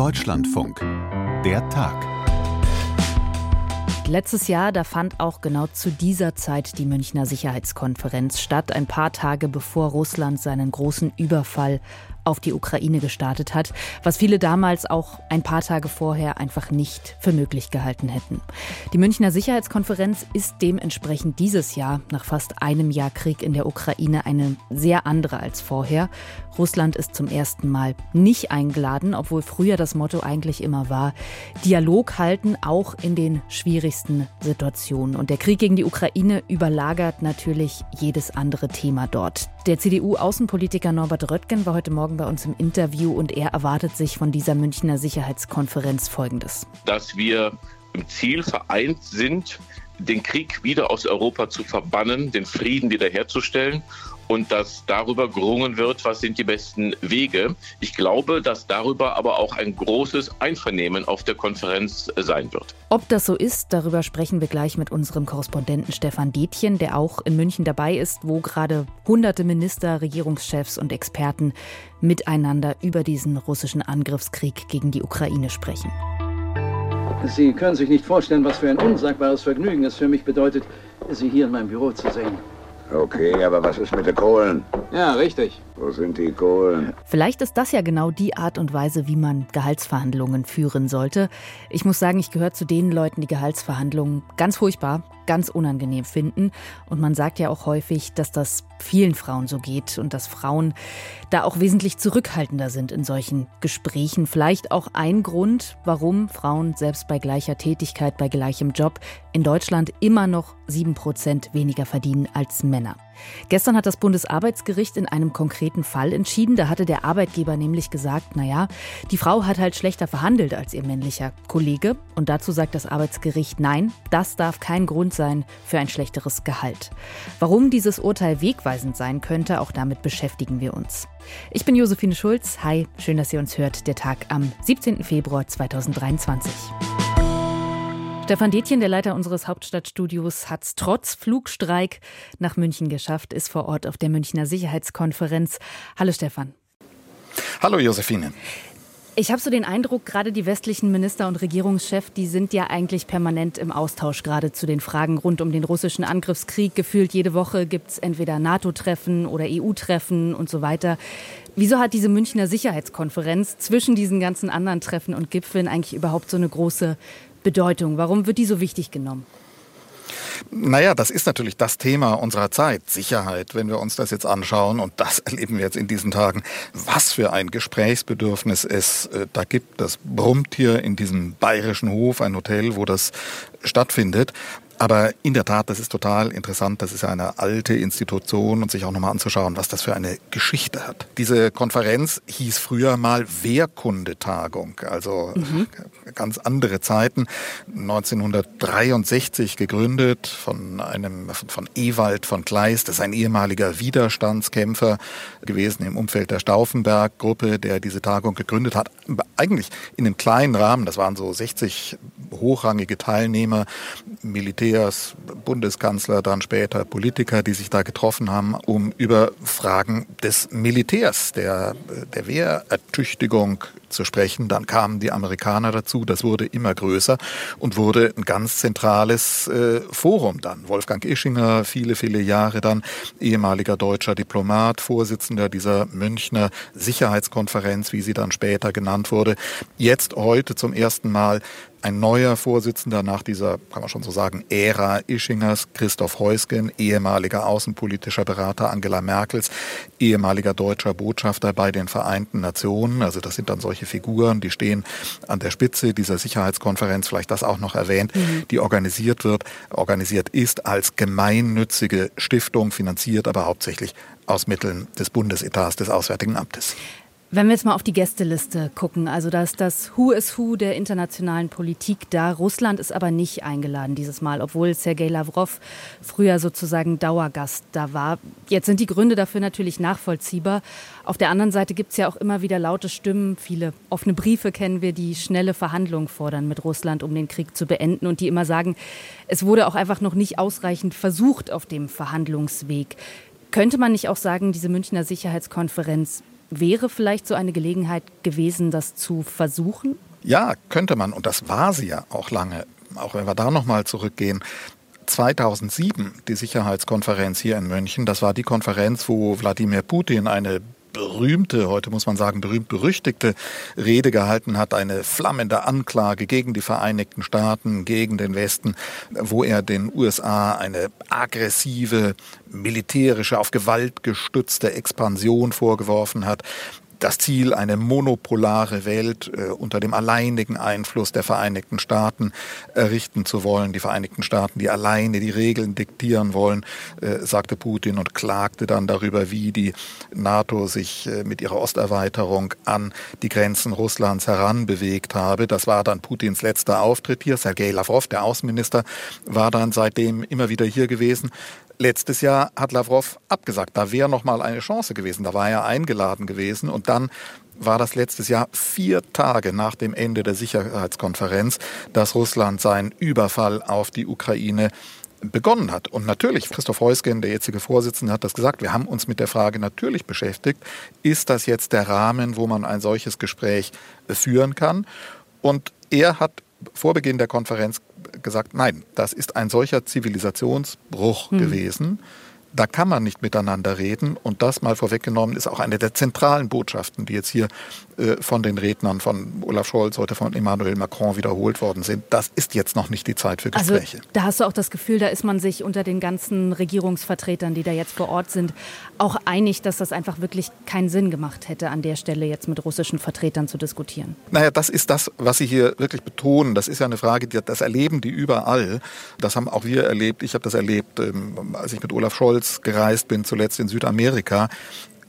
Deutschlandfunk. Der Tag. Letztes Jahr, da fand auch genau zu dieser Zeit die Münchner Sicherheitskonferenz statt, ein paar Tage bevor Russland seinen großen Überfall auf die Ukraine gestartet hat, was viele damals auch ein paar Tage vorher einfach nicht für möglich gehalten hätten. Die Münchner Sicherheitskonferenz ist dementsprechend dieses Jahr, nach fast einem Jahr Krieg in der Ukraine, eine sehr andere als vorher. Russland ist zum ersten Mal nicht eingeladen, obwohl früher das Motto eigentlich immer war, Dialog halten, auch in den schwierigsten Situationen. Und der Krieg gegen die Ukraine überlagert natürlich jedes andere Thema dort. Der CDU-Außenpolitiker Norbert Röttgen war heute Morgen bei uns im Interview und er erwartet sich von dieser Münchner Sicherheitskonferenz Folgendes. Dass wir im Ziel vereint sind, den Krieg wieder aus Europa zu verbannen, den Frieden wiederherzustellen und dass darüber gerungen wird, was sind die besten Wege. Ich glaube, dass darüber aber auch ein großes Einvernehmen auf der Konferenz sein wird. Ob das so ist, darüber sprechen wir gleich mit unserem Korrespondenten Stefan Detjen, der auch in München dabei ist, wo gerade hunderte Minister, Regierungschefs und Experten miteinander über diesen russischen Angriffskrieg gegen die Ukraine sprechen. Sie können sich nicht vorstellen, was für ein unsagbares Vergnügen es für mich bedeutet, Sie hier in meinem Büro zu sehen. Okay, aber was ist mit den Kohlen? Ja, richtig. Wo sind die Kohlen? Vielleicht ist das ja genau die Art und Weise, wie man Gehaltsverhandlungen führen sollte. Ich muss sagen, ich gehöre zu den Leuten, die Gehaltsverhandlungen ganz furchtbar, ganz unangenehm finden. Und man sagt ja auch häufig, dass das vielen Frauen so geht und dass Frauen da auch wesentlich zurückhaltender sind in solchen Gesprächen. Vielleicht auch ein Grund, warum Frauen selbst bei gleicher Tätigkeit, bei gleichem Job in Deutschland immer noch sieben Prozent weniger verdienen als Männer. Gestern hat das Bundesarbeitsgericht in einem konkreten Fall entschieden. Da hatte der Arbeitgeber nämlich gesagt, naja, die Frau hat halt schlechter verhandelt als ihr männlicher Kollege. Und dazu sagt das Arbeitsgericht, nein, das darf kein Grund sein für ein schlechteres Gehalt. Warum dieses Urteil wegweisend sein könnte, auch damit beschäftigen wir uns. Ich bin Josephine Schulz. Hi, schön, dass ihr uns hört. Der Tag am 17. Februar 2023. Stefan Detjen, der Leiter unseres Hauptstadtstudios, hat es trotz Flugstreik nach München geschafft, ist vor Ort auf der Münchner Sicherheitskonferenz. Hallo Stefan. Hallo Josephine. Ich habe so den Eindruck, gerade die westlichen Minister und Regierungschefs, die sind ja eigentlich permanent im Austausch, gerade zu den Fragen rund um den russischen Angriffskrieg. Gefühlt jede Woche gibt es entweder NATO-Treffen oder EU-Treffen und so weiter. Wieso hat diese Münchner Sicherheitskonferenz zwischen diesen ganzen anderen Treffen und Gipfeln eigentlich überhaupt so eine große Bedeutung? Warum wird die so wichtig genommen? Naja, das ist natürlich das Thema unserer Zeit, Sicherheit, wenn wir uns das jetzt anschauen. Und das erleben wir jetzt in diesen Tagen. Was für ein Gesprächsbedürfnis es äh, da gibt. Das brummt hier in diesem bayerischen Hof, ein Hotel, wo das stattfindet. Aber in der Tat, das ist total interessant. Das ist ja eine alte Institution und sich auch nochmal anzuschauen, was das für eine Geschichte hat. Diese Konferenz hieß früher mal Wehrkundetagung, also mhm. ganz andere Zeiten. 1963 gegründet von einem, von Ewald von Kleist. Das ist ein ehemaliger Widerstandskämpfer gewesen im Umfeld der Stauffenberg-Gruppe, der diese Tagung gegründet hat. Eigentlich in einem kleinen Rahmen. Das waren so 60 hochrangige Teilnehmer, Militär Militärs, Bundeskanzler, dann später Politiker, die sich da getroffen haben, um über Fragen des Militärs, der, der Wehrertüchtigung zu sprechen. Dann kamen die Amerikaner dazu, das wurde immer größer und wurde ein ganz zentrales äh, Forum dann. Wolfgang Ischinger, viele, viele Jahre dann ehemaliger deutscher Diplomat, Vorsitzender dieser Münchner Sicherheitskonferenz, wie sie dann später genannt wurde. Jetzt heute zum ersten Mal ein neuer Vorsitzender nach dieser, kann man schon so sagen, Ära Ischingers, Christoph Heusgen, ehemaliger außenpolitischer Berater Angela Merkels, ehemaliger deutscher Botschafter bei den Vereinten Nationen. Also das sind dann solche Figuren, die stehen an der Spitze dieser Sicherheitskonferenz, vielleicht das auch noch erwähnt, mhm. die organisiert wird, organisiert ist als gemeinnützige Stiftung, finanziert aber hauptsächlich aus Mitteln des Bundesetats des Auswärtigen Amtes. Wenn wir jetzt mal auf die Gästeliste gucken, also da ist das Who is Who der internationalen Politik da. Russland ist aber nicht eingeladen dieses Mal, obwohl Sergei Lavrov früher sozusagen Dauergast da war. Jetzt sind die Gründe dafür natürlich nachvollziehbar. Auf der anderen Seite gibt es ja auch immer wieder laute Stimmen. Viele offene Briefe kennen wir, die schnelle Verhandlungen fordern mit Russland, um den Krieg zu beenden und die immer sagen, es wurde auch einfach noch nicht ausreichend versucht auf dem Verhandlungsweg. Könnte man nicht auch sagen, diese Münchner Sicherheitskonferenz Wäre vielleicht so eine Gelegenheit gewesen, das zu versuchen? Ja, könnte man. Und das war sie ja auch lange. Auch wenn wir da nochmal zurückgehen. 2007 die Sicherheitskonferenz hier in München. Das war die Konferenz, wo Wladimir Putin eine berühmte, heute muss man sagen, berühmt-berüchtigte Rede gehalten hat, eine flammende Anklage gegen die Vereinigten Staaten, gegen den Westen, wo er den USA eine aggressive, militärische, auf Gewalt gestützte Expansion vorgeworfen hat das Ziel, eine monopolare Welt äh, unter dem alleinigen Einfluss der Vereinigten Staaten errichten zu wollen. Die Vereinigten Staaten, die alleine die Regeln diktieren wollen, äh, sagte Putin und klagte dann darüber, wie die NATO sich äh, mit ihrer Osterweiterung an die Grenzen Russlands heranbewegt habe. Das war dann Putins letzter Auftritt hier. Sergei Lavrov, der Außenminister, war dann seitdem immer wieder hier gewesen. Letztes Jahr hat Lavrov abgesagt. Da wäre noch mal eine Chance gewesen. Da war er eingeladen gewesen und dann war das letztes Jahr vier Tage nach dem Ende der Sicherheitskonferenz, dass Russland seinen Überfall auf die Ukraine begonnen hat. Und natürlich, Christoph Heusgen, der jetzige Vorsitzende, hat das gesagt, wir haben uns mit der Frage natürlich beschäftigt, ist das jetzt der Rahmen, wo man ein solches Gespräch führen kann? Und er hat vor Beginn der Konferenz gesagt, nein, das ist ein solcher Zivilisationsbruch hm. gewesen, da kann man nicht miteinander reden. Und das mal vorweggenommen ist auch eine der zentralen Botschaften, die jetzt hier äh, von den Rednern von Olaf Scholz, heute von Emmanuel Macron wiederholt worden sind. Das ist jetzt noch nicht die Zeit für also, Gespräche. Also, da hast du auch das Gefühl, da ist man sich unter den ganzen Regierungsvertretern, die da jetzt vor Ort sind, auch einig, dass das einfach wirklich keinen Sinn gemacht hätte, an der Stelle jetzt mit russischen Vertretern zu diskutieren. Naja, das ist das, was Sie hier wirklich betonen. Das ist ja eine Frage, das erleben die überall. Das haben auch wir erlebt. Ich habe das erlebt, ähm, als ich mit Olaf Scholz Scholz gereist bin, zuletzt in Südamerika,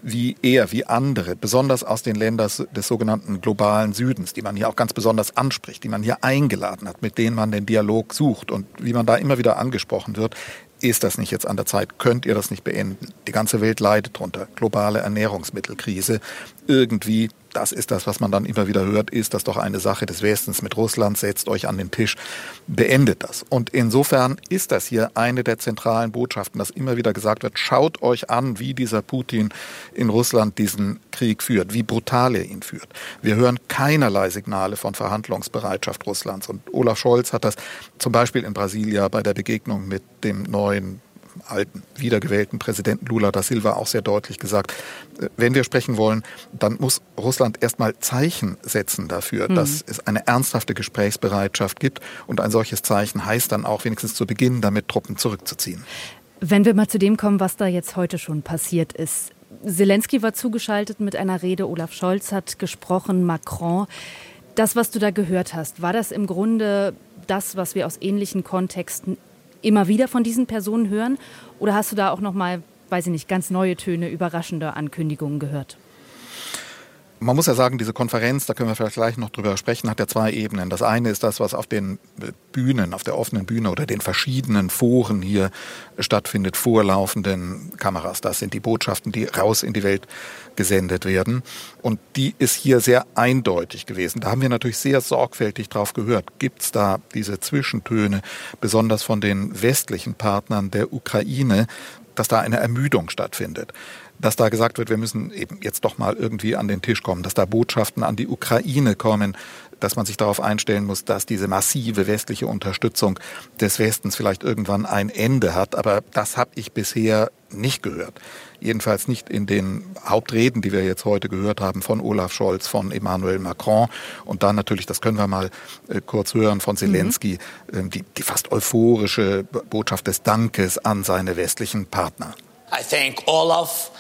wie er, wie andere, besonders aus den Ländern des sogenannten globalen Südens, die man hier auch ganz besonders anspricht, die man hier eingeladen hat, mit denen man den Dialog sucht und wie man da immer wieder angesprochen wird, ist das nicht jetzt an der Zeit? Könnt ihr das nicht beenden? Die ganze Welt leidet drunter. Globale Ernährungsmittelkrise. Irgendwie das ist das, was man dann immer wieder hört, ist das doch eine Sache des Westens mit Russland, setzt euch an den Tisch, beendet das. Und insofern ist das hier eine der zentralen Botschaften, dass immer wieder gesagt wird, schaut euch an, wie dieser Putin in Russland diesen Krieg führt, wie brutal er ihn führt. Wir hören keinerlei Signale von Verhandlungsbereitschaft Russlands. Und Olaf Scholz hat das zum Beispiel in Brasilia bei der Begegnung mit dem neuen alten, wiedergewählten Präsidenten Lula da Silva auch sehr deutlich gesagt, äh, wenn wir sprechen wollen, dann muss Russland erstmal Zeichen setzen dafür, mhm. dass es eine ernsthafte Gesprächsbereitschaft gibt. Und ein solches Zeichen heißt dann auch wenigstens zu Beginn, damit Truppen zurückzuziehen. Wenn wir mal zu dem kommen, was da jetzt heute schon passiert ist. Zelensky war zugeschaltet mit einer Rede, Olaf Scholz hat gesprochen, Macron. Das, was du da gehört hast, war das im Grunde das, was wir aus ähnlichen Kontexten immer wieder von diesen Personen hören? Oder hast du da auch noch mal, weiß ich nicht, ganz neue Töne, überraschende Ankündigungen gehört? Man muss ja sagen, diese Konferenz, da können wir vielleicht gleich noch drüber sprechen, hat ja zwei Ebenen. Das eine ist das, was auf den Bühnen, auf der offenen Bühne oder den verschiedenen Foren hier stattfindet, vorlaufenden Kameras. Das sind die Botschaften, die raus in die Welt gesendet werden. Und die ist hier sehr eindeutig gewesen. Da haben wir natürlich sehr sorgfältig drauf gehört. Gibt es da diese Zwischentöne, besonders von den westlichen Partnern der Ukraine, dass da eine Ermüdung stattfindet dass da gesagt wird, wir müssen eben jetzt doch mal irgendwie an den Tisch kommen, dass da Botschaften an die Ukraine kommen, dass man sich darauf einstellen muss, dass diese massive westliche Unterstützung des Westens vielleicht irgendwann ein Ende hat. Aber das habe ich bisher nicht gehört. Jedenfalls nicht in den Hauptreden, die wir jetzt heute gehört haben von Olaf Scholz, von Emmanuel Macron und dann natürlich, das können wir mal äh, kurz hören, von Zelensky, mhm. äh, die, die fast euphorische Botschaft des Dankes an seine westlichen Partner. I thank Olaf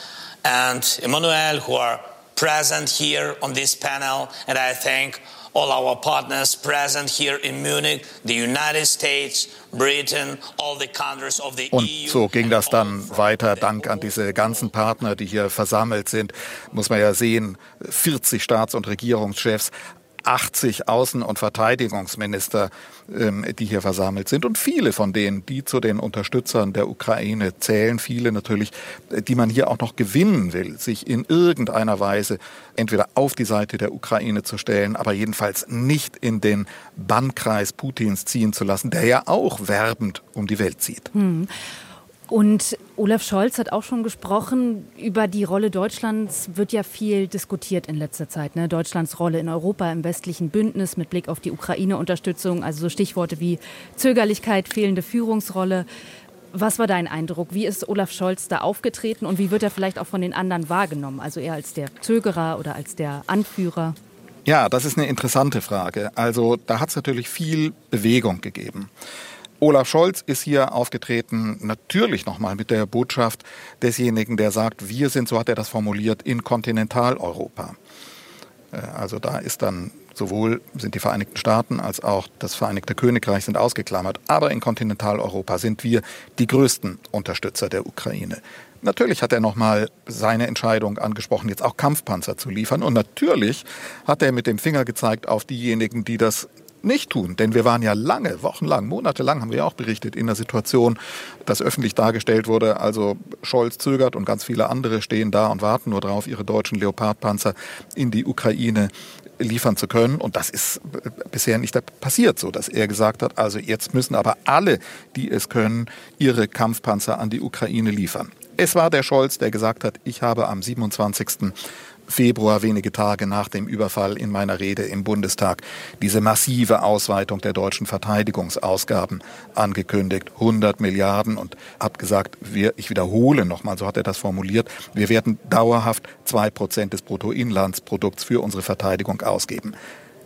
and Emmanuel who are present here on this panel, and I thank all our partners present here in Munich, the United States, Britain, all the countries of the Und EU. so ging das dann weiter. Dank an diese ganzen Partner, die hier versammelt sind, muss man ja sehen, 40 Staats- und Regierungschefs, 80 Außen- und Verteidigungsminister, ähm, die hier versammelt sind. Und viele von denen, die zu den Unterstützern der Ukraine zählen, viele natürlich, die man hier auch noch gewinnen will, sich in irgendeiner Weise entweder auf die Seite der Ukraine zu stellen, aber jedenfalls nicht in den Bannkreis Putins ziehen zu lassen, der ja auch werbend um die Welt zieht. Hm. Und Olaf Scholz hat auch schon gesprochen, über die Rolle Deutschlands wird ja viel diskutiert in letzter Zeit. Ne? Deutschlands Rolle in Europa im westlichen Bündnis mit Blick auf die Ukraine-Unterstützung, also so Stichworte wie Zögerlichkeit, fehlende Führungsrolle. Was war dein Eindruck? Wie ist Olaf Scholz da aufgetreten und wie wird er vielleicht auch von den anderen wahrgenommen? Also eher als der Zögerer oder als der Anführer? Ja, das ist eine interessante Frage. Also da hat es natürlich viel Bewegung gegeben. Olaf Scholz ist hier aufgetreten, natürlich nochmal mit der Botschaft desjenigen, der sagt, wir sind, so hat er das formuliert, in Kontinentaleuropa. Äh, also da ist dann sowohl sind die Vereinigten Staaten als auch das Vereinigte Königreich sind ausgeklammert. Aber in Kontinentaleuropa sind wir die größten Unterstützer der Ukraine. Natürlich hat er nochmal seine Entscheidung angesprochen, jetzt auch Kampfpanzer zu liefern. Und natürlich hat er mit dem Finger gezeigt auf diejenigen, die das nicht tun. Denn wir waren ja lange, wochenlang, monatelang, haben wir ja auch berichtet, in der Situation, dass öffentlich dargestellt wurde, also Scholz zögert und ganz viele andere stehen da und warten nur darauf, ihre deutschen Leopardpanzer in die Ukraine liefern zu können. Und das ist bisher nicht passiert, so dass er gesagt hat, also jetzt müssen aber alle, die es können, ihre Kampfpanzer an die Ukraine liefern. Es war der Scholz, der gesagt hat, ich habe am 27. Februar, wenige Tage nach dem Überfall in meiner Rede im Bundestag, diese massive Ausweitung der deutschen Verteidigungsausgaben angekündigt. 100 Milliarden und hat gesagt, wir, ich wiederhole nochmal, so hat er das formuliert, wir werden dauerhaft zwei Prozent des Bruttoinlandsprodukts für unsere Verteidigung ausgeben.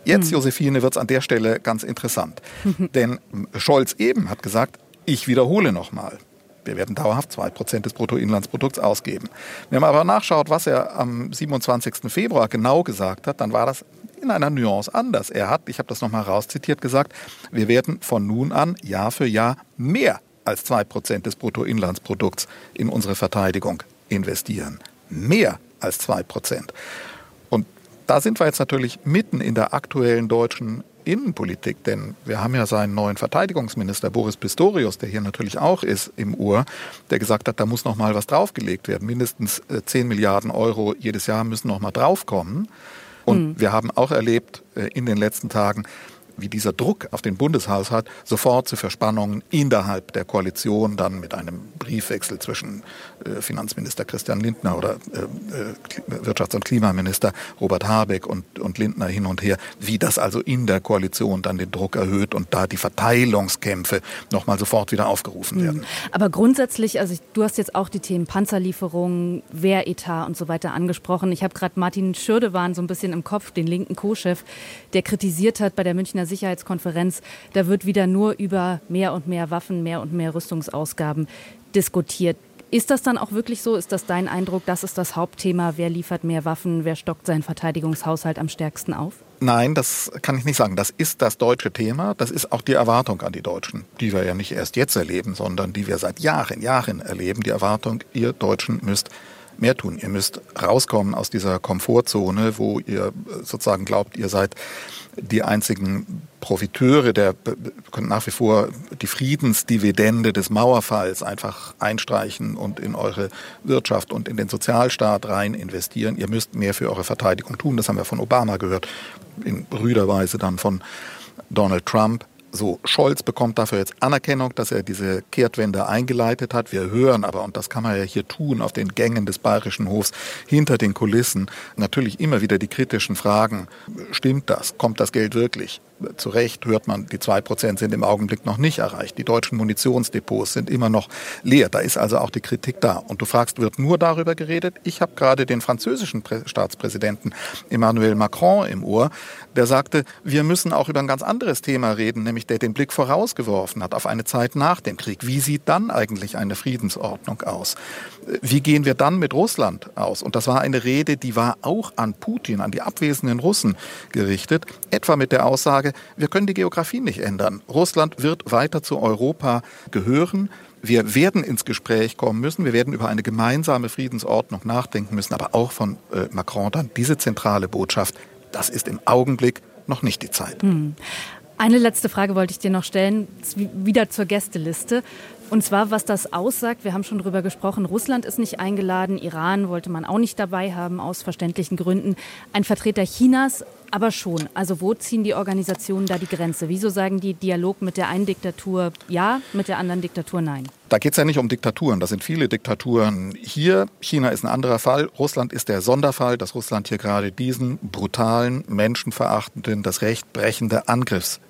Jetzt, hm. Josephine, wird es an der Stelle ganz interessant. Denn Scholz eben hat gesagt, ich wiederhole nochmal. Wir werden dauerhaft 2% des Bruttoinlandsprodukts ausgeben. Wenn man aber nachschaut, was er am 27. Februar genau gesagt hat, dann war das in einer Nuance anders. Er hat, ich habe das nochmal rauszitiert, gesagt, wir werden von nun an Jahr für Jahr mehr als 2% des Bruttoinlandsprodukts in unsere Verteidigung investieren. Mehr als 2%. Und da sind wir jetzt natürlich mitten in der aktuellen deutschen Innenpolitik, denn wir haben ja seinen neuen Verteidigungsminister Boris Pistorius, der hier natürlich auch ist im Uhr, der gesagt hat, da muss noch mal was draufgelegt werden. Mindestens 10 äh, Milliarden Euro jedes Jahr müssen noch mal draufkommen. Und mhm. wir haben auch erlebt äh, in den letzten Tagen, wie dieser Druck auf den Bundeshaushalt sofort zu Verspannungen innerhalb der Koalition, dann mit einem Briefwechsel zwischen Finanzminister Christian Lindner oder äh, äh, Wirtschafts- und Klimaminister Robert Habeck und, und Lindner hin und her, wie das also in der Koalition dann den Druck erhöht und da die Verteilungskämpfe nochmal sofort wieder aufgerufen werden. Aber grundsätzlich, also du hast jetzt auch die Themen Panzerlieferungen, Wehretat und so weiter angesprochen. Ich habe gerade Martin Schürdewan so ein bisschen im Kopf, den linken Co-Chef, der kritisiert hat bei der Münchner Sicherheitskonferenz, da wird wieder nur über mehr und mehr Waffen, mehr und mehr Rüstungsausgaben diskutiert. Ist das dann auch wirklich so? Ist das dein Eindruck, das ist das Hauptthema? Wer liefert mehr Waffen? Wer stockt seinen Verteidigungshaushalt am stärksten auf? Nein, das kann ich nicht sagen. Das ist das deutsche Thema. Das ist auch die Erwartung an die Deutschen, die wir ja nicht erst jetzt erleben, sondern die wir seit Jahren, Jahren erleben. Die Erwartung, ihr Deutschen müsst mehr tun. Ihr müsst rauskommen aus dieser Komfortzone, wo ihr sozusagen glaubt, ihr seid die einzigen Profiteure der nach wie vor die Friedensdividende des Mauerfalls einfach einstreichen und in eure Wirtschaft und in den Sozialstaat rein investieren. Ihr müsst mehr für eure Verteidigung tun. Das haben wir von Obama gehört, in rüder Weise dann von Donald Trump. So, Scholz bekommt dafür jetzt Anerkennung, dass er diese Kehrtwende eingeleitet hat. Wir hören aber, und das kann man ja hier tun, auf den Gängen des Bayerischen Hofs, hinter den Kulissen, natürlich immer wieder die kritischen Fragen. Stimmt das? Kommt das Geld wirklich? Zu Recht hört man, die zwei Prozent sind im Augenblick noch nicht erreicht. Die deutschen Munitionsdepots sind immer noch leer. Da ist also auch die Kritik da. Und du fragst, wird nur darüber geredet? Ich habe gerade den französischen Staatspräsidenten Emmanuel Macron im Ohr, der sagte, wir müssen auch über ein ganz anderes Thema reden, nämlich der den Blick vorausgeworfen hat auf eine Zeit nach dem Krieg. Wie sieht dann eigentlich eine Friedensordnung aus? Wie gehen wir dann mit Russland aus? Und das war eine Rede, die war auch an Putin, an die abwesenden Russen gerichtet, etwa mit der Aussage, sage, wir können die Geografie nicht ändern. Russland wird weiter zu Europa gehören. Wir werden ins Gespräch kommen müssen. Wir werden über eine gemeinsame Friedensordnung nachdenken müssen. Aber auch von äh, Macron dann diese zentrale Botschaft, das ist im Augenblick noch nicht die Zeit. Hm. Eine letzte Frage wollte ich dir noch stellen, wieder zur Gästeliste. Und zwar, was das aussagt, wir haben schon darüber gesprochen, Russland ist nicht eingeladen, Iran wollte man auch nicht dabei haben, aus verständlichen Gründen. Ein Vertreter Chinas aber schon. Also wo ziehen die Organisationen da die Grenze? Wieso sagen die Dialog mit der einen Diktatur ja, mit der anderen Diktatur nein? Da geht es ja nicht um Diktaturen, das sind viele Diktaturen hier. China ist ein anderer Fall. Russland ist der Sonderfall, dass Russland hier gerade diesen brutalen, menschenverachtenden, das Recht brechende Angriffs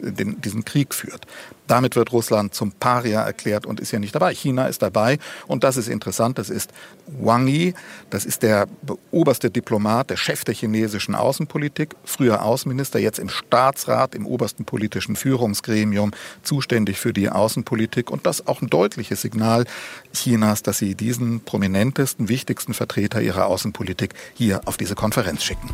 den, diesen Krieg führt. Damit wird Russland zum Paria erklärt und ist ja nicht dabei. China ist dabei und das ist interessant. Das ist Wang Yi, das ist der oberste Diplomat, der Chef der chinesischen Außenpolitik, früher Außenminister, jetzt im Staatsrat, im obersten politischen Führungsgremium, zuständig für die Außenpolitik und das auch ein deutliches Signal Chinas, dass sie diesen prominentesten, wichtigsten Vertreter ihrer Außenpolitik hier auf diese Konferenz schicken.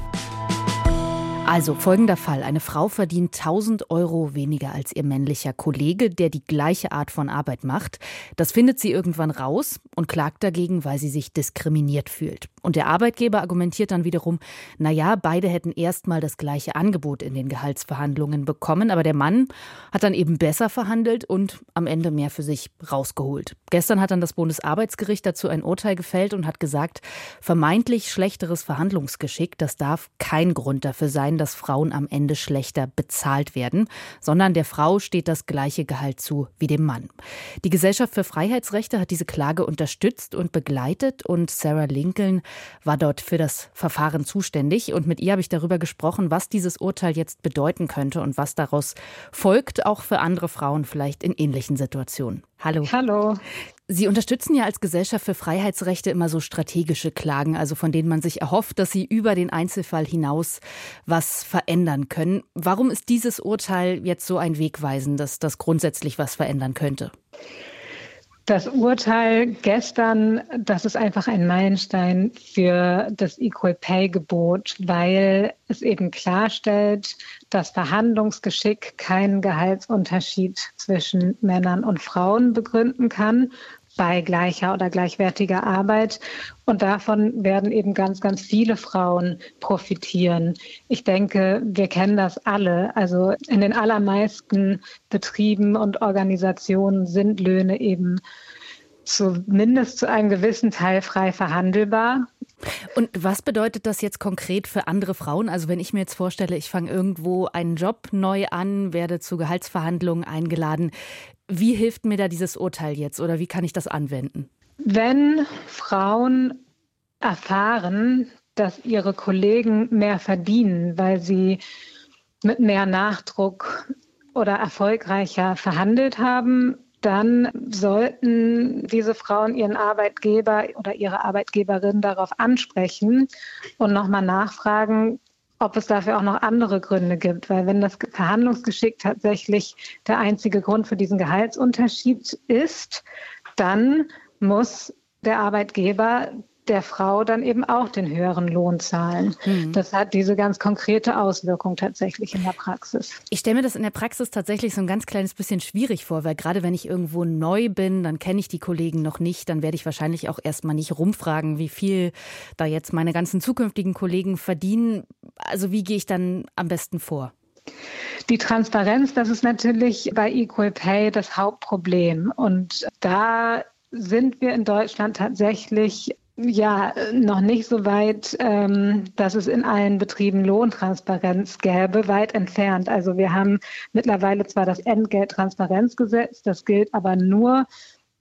Also folgender Fall. Eine Frau verdient 1000 Euro weniger als ihr männlicher Kollege, der die gleiche Art von Arbeit macht. Das findet sie irgendwann raus und klagt dagegen, weil sie sich diskriminiert fühlt. Und der Arbeitgeber argumentiert dann wiederum, na ja, beide hätten erstmal das gleiche Angebot in den Gehaltsverhandlungen bekommen, aber der Mann hat dann eben besser verhandelt und am Ende mehr für sich rausgeholt. Gestern hat dann das Bundesarbeitsgericht dazu ein Urteil gefällt und hat gesagt, vermeintlich schlechteres Verhandlungsgeschick, das darf kein Grund dafür sein, dass Frauen am Ende schlechter bezahlt werden, sondern der Frau steht das gleiche Gehalt zu wie dem Mann. Die Gesellschaft für Freiheitsrechte hat diese Klage unterstützt und begleitet und Sarah Lincoln war dort für das Verfahren zuständig. Und mit ihr habe ich darüber gesprochen, was dieses Urteil jetzt bedeuten könnte und was daraus folgt, auch für andere Frauen vielleicht in ähnlichen Situationen. Hallo. Hallo. Sie unterstützen ja als Gesellschaft für Freiheitsrechte immer so strategische Klagen, also von denen man sich erhofft, dass sie über den Einzelfall hinaus was verändern können. Warum ist dieses Urteil jetzt so ein Wegweisen, dass das grundsätzlich was verändern könnte? Das Urteil gestern, das ist einfach ein Meilenstein für das Equal Pay Gebot, weil es eben klarstellt, dass Verhandlungsgeschick keinen Gehaltsunterschied zwischen Männern und Frauen begründen kann, bei gleicher oder gleichwertiger Arbeit. Und davon werden eben ganz, ganz viele Frauen profitieren. Ich denke, wir kennen das alle. Also in den allermeisten Betrieben und Organisationen sind Löhne eben zumindest zu einem gewissen Teil frei verhandelbar. Und was bedeutet das jetzt konkret für andere Frauen? Also wenn ich mir jetzt vorstelle, ich fange irgendwo einen Job neu an, werde zu Gehaltsverhandlungen eingeladen, wie hilft mir da dieses Urteil jetzt oder wie kann ich das anwenden? Wenn Frauen erfahren, dass ihre Kollegen mehr verdienen, weil sie mit mehr Nachdruck oder erfolgreicher verhandelt haben, dann sollten diese Frauen ihren Arbeitgeber oder ihre Arbeitgeberin darauf ansprechen und nochmal nachfragen, ob es dafür auch noch andere Gründe gibt. Weil wenn das Verhandlungsgeschick tatsächlich der einzige Grund für diesen Gehaltsunterschied ist, dann muss der Arbeitgeber der Frau dann eben auch den höheren Lohn zahlen. Mhm. Das hat diese ganz konkrete Auswirkung tatsächlich in der Praxis. Ich stelle mir das in der Praxis tatsächlich so ein ganz kleines bisschen schwierig vor, weil gerade wenn ich irgendwo neu bin, dann kenne ich die Kollegen noch nicht, dann werde ich wahrscheinlich auch erstmal nicht rumfragen, wie viel da jetzt meine ganzen zukünftigen Kollegen verdienen. Also wie gehe ich dann am besten vor? Die Transparenz, das ist natürlich bei Equal Pay das Hauptproblem. Und da sind wir in Deutschland tatsächlich ja, noch nicht so weit, ähm, dass es in allen Betrieben Lohntransparenz gäbe, weit entfernt. Also wir haben mittlerweile zwar das Entgelttransparenzgesetz, das gilt aber nur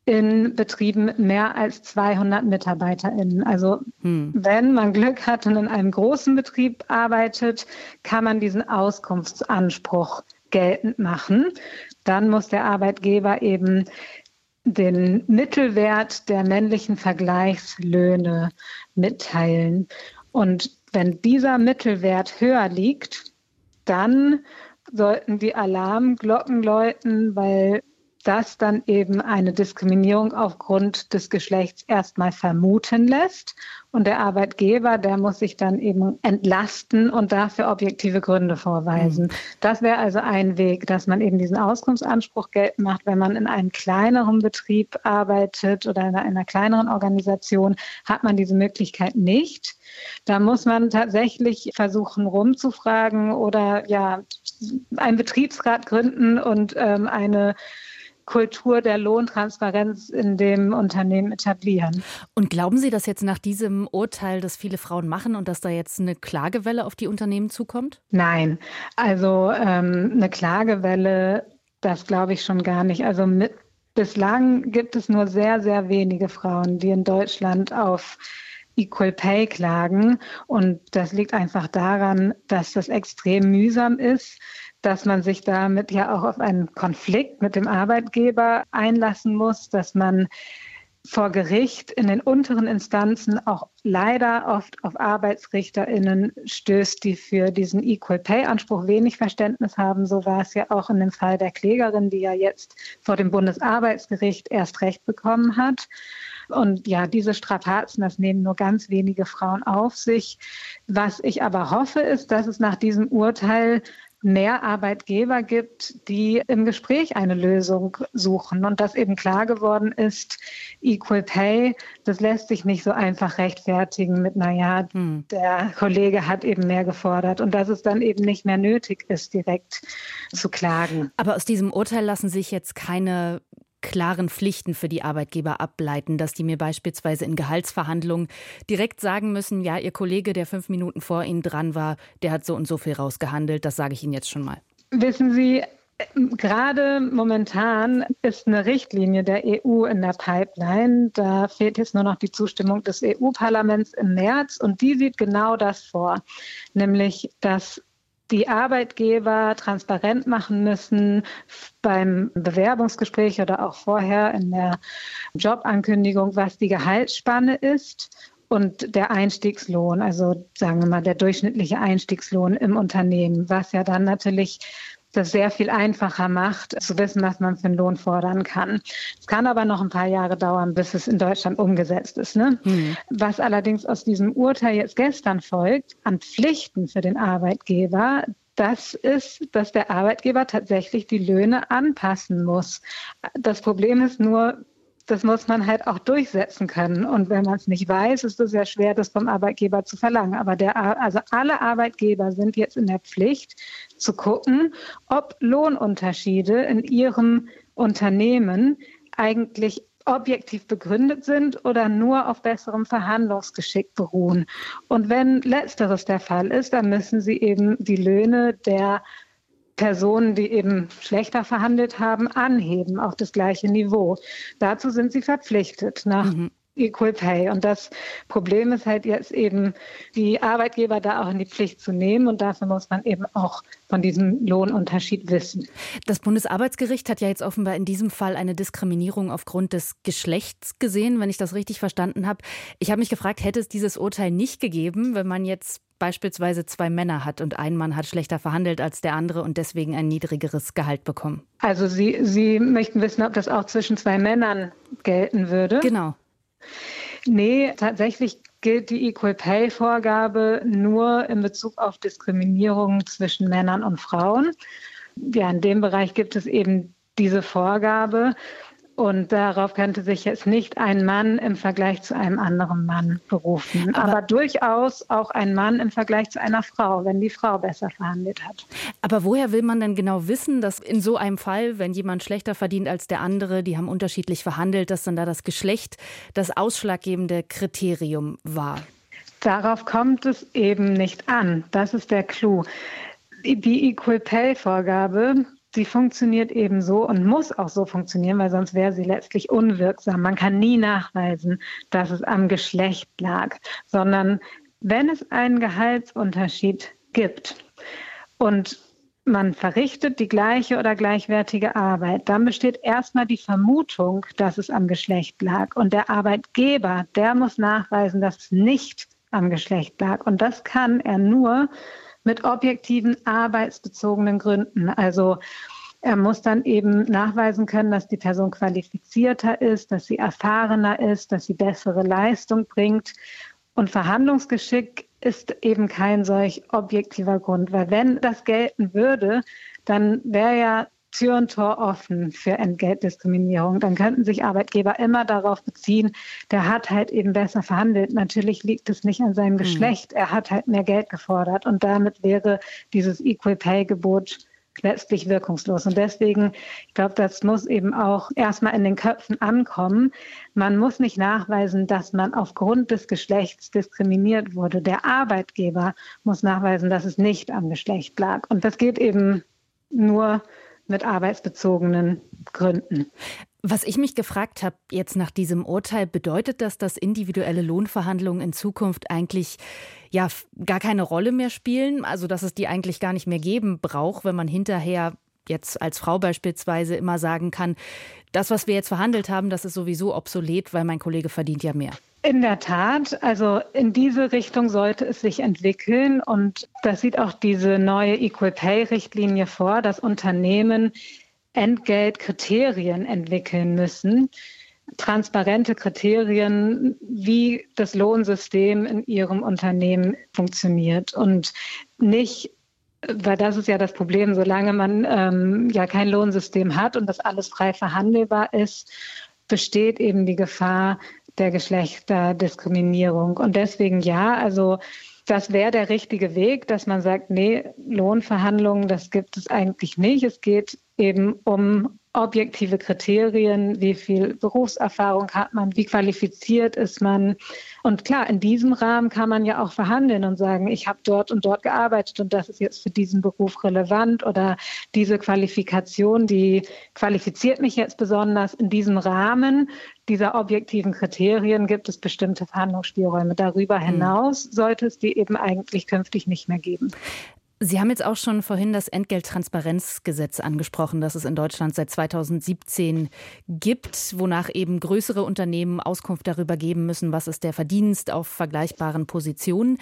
in Betrieben mit mehr als 200 MitarbeiterInnen. Also hm. wenn man Glück hat und in einem großen Betrieb arbeitet, kann man diesen Auskunftsanspruch geltend machen. Dann muss der Arbeitgeber eben den Mittelwert der männlichen Vergleichslöhne mitteilen. Und wenn dieser Mittelwert höher liegt, dann sollten die Alarmglocken läuten, weil das dann eben eine Diskriminierung aufgrund des Geschlechts erstmal vermuten lässt. Und der Arbeitgeber, der muss sich dann eben entlasten und dafür objektive Gründe vorweisen. Mhm. Das wäre also ein Weg, dass man eben diesen Auskunftsanspruch geltend macht, wenn man in einem kleineren Betrieb arbeitet oder in einer kleineren Organisation, hat man diese Möglichkeit nicht. Da muss man tatsächlich versuchen, rumzufragen oder ja, einen Betriebsrat gründen und ähm, eine Kultur der Lohntransparenz in dem Unternehmen etablieren. Und glauben Sie, dass jetzt nach diesem Urteil das viele Frauen machen und dass da jetzt eine Klagewelle auf die Unternehmen zukommt? Nein, also ähm, eine Klagewelle, das glaube ich schon gar nicht. Also mit bislang gibt es nur sehr, sehr wenige Frauen, die in Deutschland auf Equal Pay klagen. Und das liegt einfach daran, dass das extrem mühsam ist, dass man sich damit ja auch auf einen Konflikt mit dem Arbeitgeber einlassen muss, dass man vor Gericht in den unteren Instanzen auch leider oft auf ArbeitsrichterInnen stößt, die für diesen Equal Pay Anspruch wenig Verständnis haben. So war es ja auch in dem Fall der Klägerin, die ja jetzt vor dem Bundesarbeitsgericht erst Recht bekommen hat. Und ja, diese Strapazen, das nehmen nur ganz wenige Frauen auf sich. Was ich aber hoffe, ist, dass es nach diesem Urteil mehr Arbeitgeber gibt, die im Gespräch eine Lösung suchen und dass eben klar geworden ist, Equal Pay, das lässt sich nicht so einfach rechtfertigen mit, naja, hm. der Kollege hat eben mehr gefordert und dass es dann eben nicht mehr nötig ist, direkt zu klagen. Aber aus diesem Urteil lassen sich jetzt keine klaren Pflichten für die Arbeitgeber ableiten, dass die mir beispielsweise in Gehaltsverhandlungen direkt sagen müssen, ja, Ihr Kollege, der fünf Minuten vor Ihnen dran war, der hat so und so viel rausgehandelt. Das sage ich Ihnen jetzt schon mal. Wissen Sie, Gerade momentan ist eine Richtlinie der EU in der Pipeline. Da fehlt jetzt nur noch die Zustimmung des EU-Parlaments im März und die sieht genau das vor, nämlich dass die Arbeitgeber transparent machen müssen beim Bewerbungsgespräch oder auch vorher in der Jobankündigung, was die Gehaltsspanne ist und der Einstiegslohn, also sagen wir mal der durchschnittliche Einstiegslohn im Unternehmen, was ja dann natürlich das sehr viel einfacher macht, zu wissen, was man für einen Lohn fordern kann. Es kann aber noch ein paar Jahre dauern, bis es in Deutschland umgesetzt ist. Ne? Mhm. Was allerdings aus diesem Urteil jetzt gestern folgt, an Pflichten für den Arbeitgeber, das ist, dass der Arbeitgeber tatsächlich die Löhne anpassen muss. Das Problem ist nur, das muss man halt auch durchsetzen können. Und wenn man es nicht weiß, ist es sehr schwer, das vom Arbeitgeber zu verlangen. Aber der, also alle Arbeitgeber sind jetzt in der Pflicht zu gucken, ob Lohnunterschiede in ihrem Unternehmen eigentlich objektiv begründet sind oder nur auf besserem Verhandlungsgeschick beruhen. Und wenn letzteres der Fall ist, dann müssen sie eben die Löhne der Personen, die eben schlechter verhandelt haben, anheben auf das gleiche Niveau. Dazu sind sie verpflichtet nach mhm. Equal Pay. Und das Problem ist halt jetzt eben, die Arbeitgeber da auch in die Pflicht zu nehmen. Und dafür muss man eben auch von diesem Lohnunterschied wissen. Das Bundesarbeitsgericht hat ja jetzt offenbar in diesem Fall eine Diskriminierung aufgrund des Geschlechts gesehen, wenn ich das richtig verstanden habe. Ich habe mich gefragt, hätte es dieses Urteil nicht gegeben, wenn man jetzt beispielsweise zwei Männer hat und ein Mann hat schlechter verhandelt als der andere und deswegen ein niedrigeres Gehalt bekommen. Also Sie, Sie möchten wissen, ob das auch zwischen zwei Männern gelten würde? Genau. Nee, tatsächlich gilt die Equal Pay Vorgabe nur in Bezug auf Diskriminierung zwischen Männern und Frauen. Ja, in dem Bereich gibt es eben diese Vorgabe. Und darauf könnte sich jetzt nicht ein Mann im Vergleich zu einem anderen Mann berufen. Aber, aber, durchaus auch ein Mann im Vergleich zu einer Frau, wenn die Frau besser verhandelt hat. Aber woher will man denn genau wissen, dass in so einem Fall, wenn jemand schlechter verdient als der andere, die haben unterschiedlich verhandelt, dass dann da das Geschlecht das ausschlaggebende Kriterium war? Darauf kommt es eben nicht an. Das ist der Clou. Die Equal Pay Vorgabe sie funktioniert eben so und muss auch so funktionieren, weil sonst wäre sie letztlich unwirksam. Man kann nie nachweisen, dass es am Geschlecht lag, sondern wenn es einen Gehaltsunterschied gibt und man verrichtet die gleiche oder gleichwertige Arbeit, dann besteht erstmal die Vermutung, dass es am Geschlecht lag. Und der Arbeitgeber, der muss nachweisen, dass es nicht am Geschlecht lag. Und das kann er nur, mit objektiven arbeitsbezogenen Gründen. Also er muss dann eben nachweisen können, dass die Person qualifizierter ist, dass sie erfahrener ist, dass sie bessere Leistung bringt. Und Verhandlungsgeschick ist eben kein solch objektiver Grund, weil wenn das gelten würde, dann wäre ja Tür und Tor offen für Entgeltdiskriminierung. Dann könnten sich Arbeitgeber immer darauf beziehen, der hat halt eben besser verhandelt. Natürlich liegt es nicht an seinem mhm. Geschlecht. Er hat halt mehr Geld gefordert. Und damit wäre dieses Equal Pay Gebot letztlich wirkungslos. Und deswegen, ich glaube, das muss eben auch erstmal in den Köpfen ankommen. Man muss nicht nachweisen, dass man aufgrund des Geschlechts diskriminiert wurde. Der Arbeitgeber muss nachweisen, dass es nicht am Geschlecht lag. Und das geht eben nur mit arbeitsbezogenen Gründen. Was ich mich gefragt habe, jetzt nach diesem Urteil, bedeutet das, dass individuelle Lohnverhandlungen in Zukunft eigentlich ja gar keine Rolle mehr spielen? Also, dass es die eigentlich gar nicht mehr geben braucht, wenn man hinterher jetzt als Frau beispielsweise immer sagen kann, das, was wir jetzt verhandelt haben, das ist sowieso obsolet, weil mein Kollege verdient ja mehr. In der Tat, also in diese Richtung sollte es sich entwickeln und das sieht auch diese neue Equal Pay Richtlinie vor, dass Unternehmen Entgeltkriterien entwickeln müssen, transparente Kriterien, wie das Lohnsystem in ihrem Unternehmen funktioniert und nicht weil das ist ja das Problem, solange man ähm, ja kein Lohnsystem hat und das alles frei verhandelbar ist, besteht eben die Gefahr der Geschlechterdiskriminierung. Und deswegen ja, also das wäre der richtige Weg, dass man sagt, nee, Lohnverhandlungen, das gibt es eigentlich nicht. Es geht eben um objektive Kriterien, wie viel Berufserfahrung hat man, wie qualifiziert ist man. Und klar, in diesem Rahmen kann man ja auch verhandeln und sagen, ich habe dort und dort gearbeitet und das ist jetzt für diesen Beruf relevant oder diese Qualifikation, die qualifiziert mich jetzt besonders. In diesem Rahmen dieser objektiven Kriterien gibt es bestimmte Verhandlungsspielräume. Darüber hm. hinaus sollte es die eben eigentlich künftig nicht mehr geben. Sie haben jetzt auch schon vorhin das Entgelttransparenzgesetz angesprochen, das es in Deutschland seit 2017 gibt, wonach eben größere Unternehmen Auskunft darüber geben müssen, was ist der Verdienst auf vergleichbaren Positionen.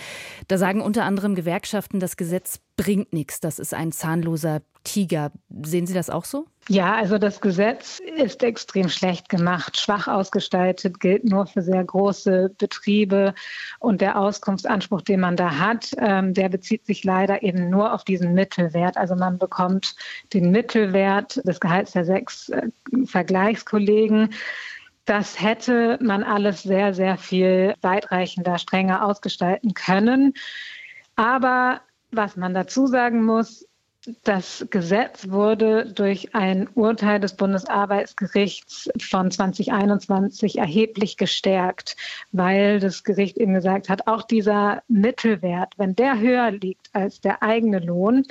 Da sagen unter anderem Gewerkschaften, das Gesetz bringt nichts, das ist ein zahnloser Tiger. Sehen Sie das auch so? Ja, also das Gesetz ist extrem schlecht gemacht, schwach ausgestaltet, gilt nur für sehr große Betriebe. Und der Auskunftsanspruch, den man da hat, ähm, der bezieht sich leider eben nur auf diesen Mittelwert. Also man bekommt den Mittelwert des Gehalts der sechs äh, Vergleichskollegen. Das hätte man alles sehr, sehr viel weitreichender, strenger ausgestalten können. Aber was man dazu sagen muss, das Gesetz wurde durch ein Urteil des Bundesarbeitsgerichts von 2021 erheblich gestärkt, weil das Gericht eben gesagt hat, auch dieser Mittelwert, wenn der höher liegt als der eigene Lohn,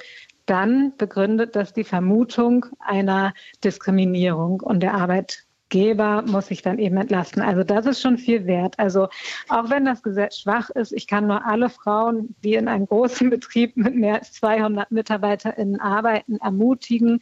dann begründet das die Vermutung einer Diskriminierung und der Arbeit Geber muss sich dann eben entlasten. Also das ist schon viel wert. Also auch wenn das Gesetz schwach ist, ich kann nur alle Frauen, die in einem großen Betrieb mit mehr als 200 MitarbeiterInnen arbeiten, ermutigen,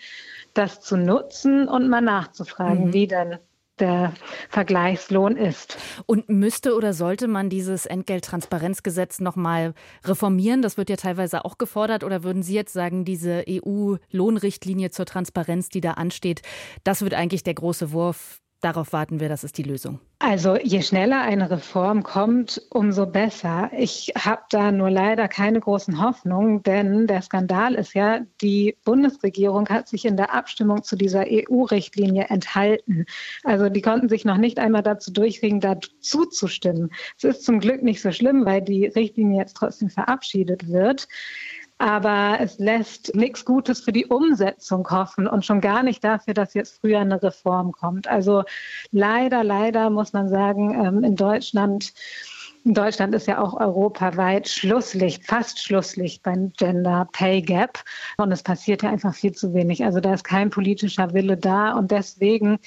das zu nutzen und mal nachzufragen, mhm. wie denn der Vergleichslohn ist. Und müsste oder sollte man dieses Entgelttransparenzgesetz noch mal reformieren? Das wird ja teilweise auch gefordert. Oder würden Sie jetzt sagen, diese EU-Lohnrichtlinie zur Transparenz, die da ansteht, das wird eigentlich der große Wurf, Darauf warten wir, das ist die Lösung. Also je schneller eine Reform kommt, umso besser. Ich habe da nur leider keine großen Hoffnungen, denn der Skandal ist ja, die Bundesregierung hat sich in der Abstimmung zu dieser EU-Richtlinie enthalten. Also die konnten sich noch nicht einmal dazu durchringen, dazu zu stimmen. Es ist zum Glück nicht so schlimm, weil die Richtlinie jetzt trotzdem verabschiedet wird aber es lässt nichts Gutes für die Umsetzung hoffen und schon gar nicht dafür, dass jetzt früher eine Reform kommt. Also leider, leider muss man sagen, ähm, in Deutschland Deutschland ist ja auch europaweit Schlusslicht, fast Schlusslicht beim Gender Pay Gap. Und es passiert ja einfach viel zu wenig. Also da ist kein politischer Wille da. Und deswegen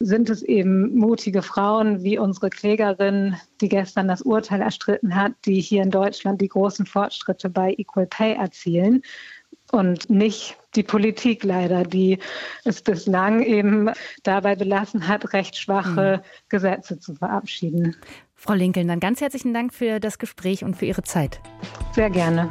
sind es eben mutige Frauen wie unsere Klägerin, die gestern das Urteil erstritten hat, die hier in Deutschland die großen Fortschritte bei Equal Pay erzielen und nicht die Politik leider, die es bislang eben dabei belassen hat, recht schwache mhm. Gesetze zu verabschieden. Frau Linkeln, dann ganz herzlichen Dank für das Gespräch und für Ihre Zeit. Sehr gerne.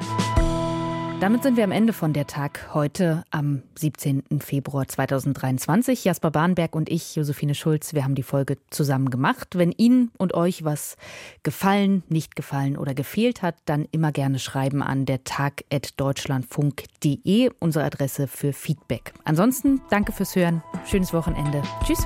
Damit sind wir am Ende von der Tag heute am 17. Februar 2023. Jasper Bahnberg und ich, Josephine Schulz, wir haben die Folge zusammen gemacht. Wenn Ihnen und euch was gefallen, nicht gefallen oder gefehlt hat, dann immer gerne schreiben an der Tag@deutschlandfunk.de, unsere Adresse für Feedback. Ansonsten danke fürs Hören, schönes Wochenende. Tschüss.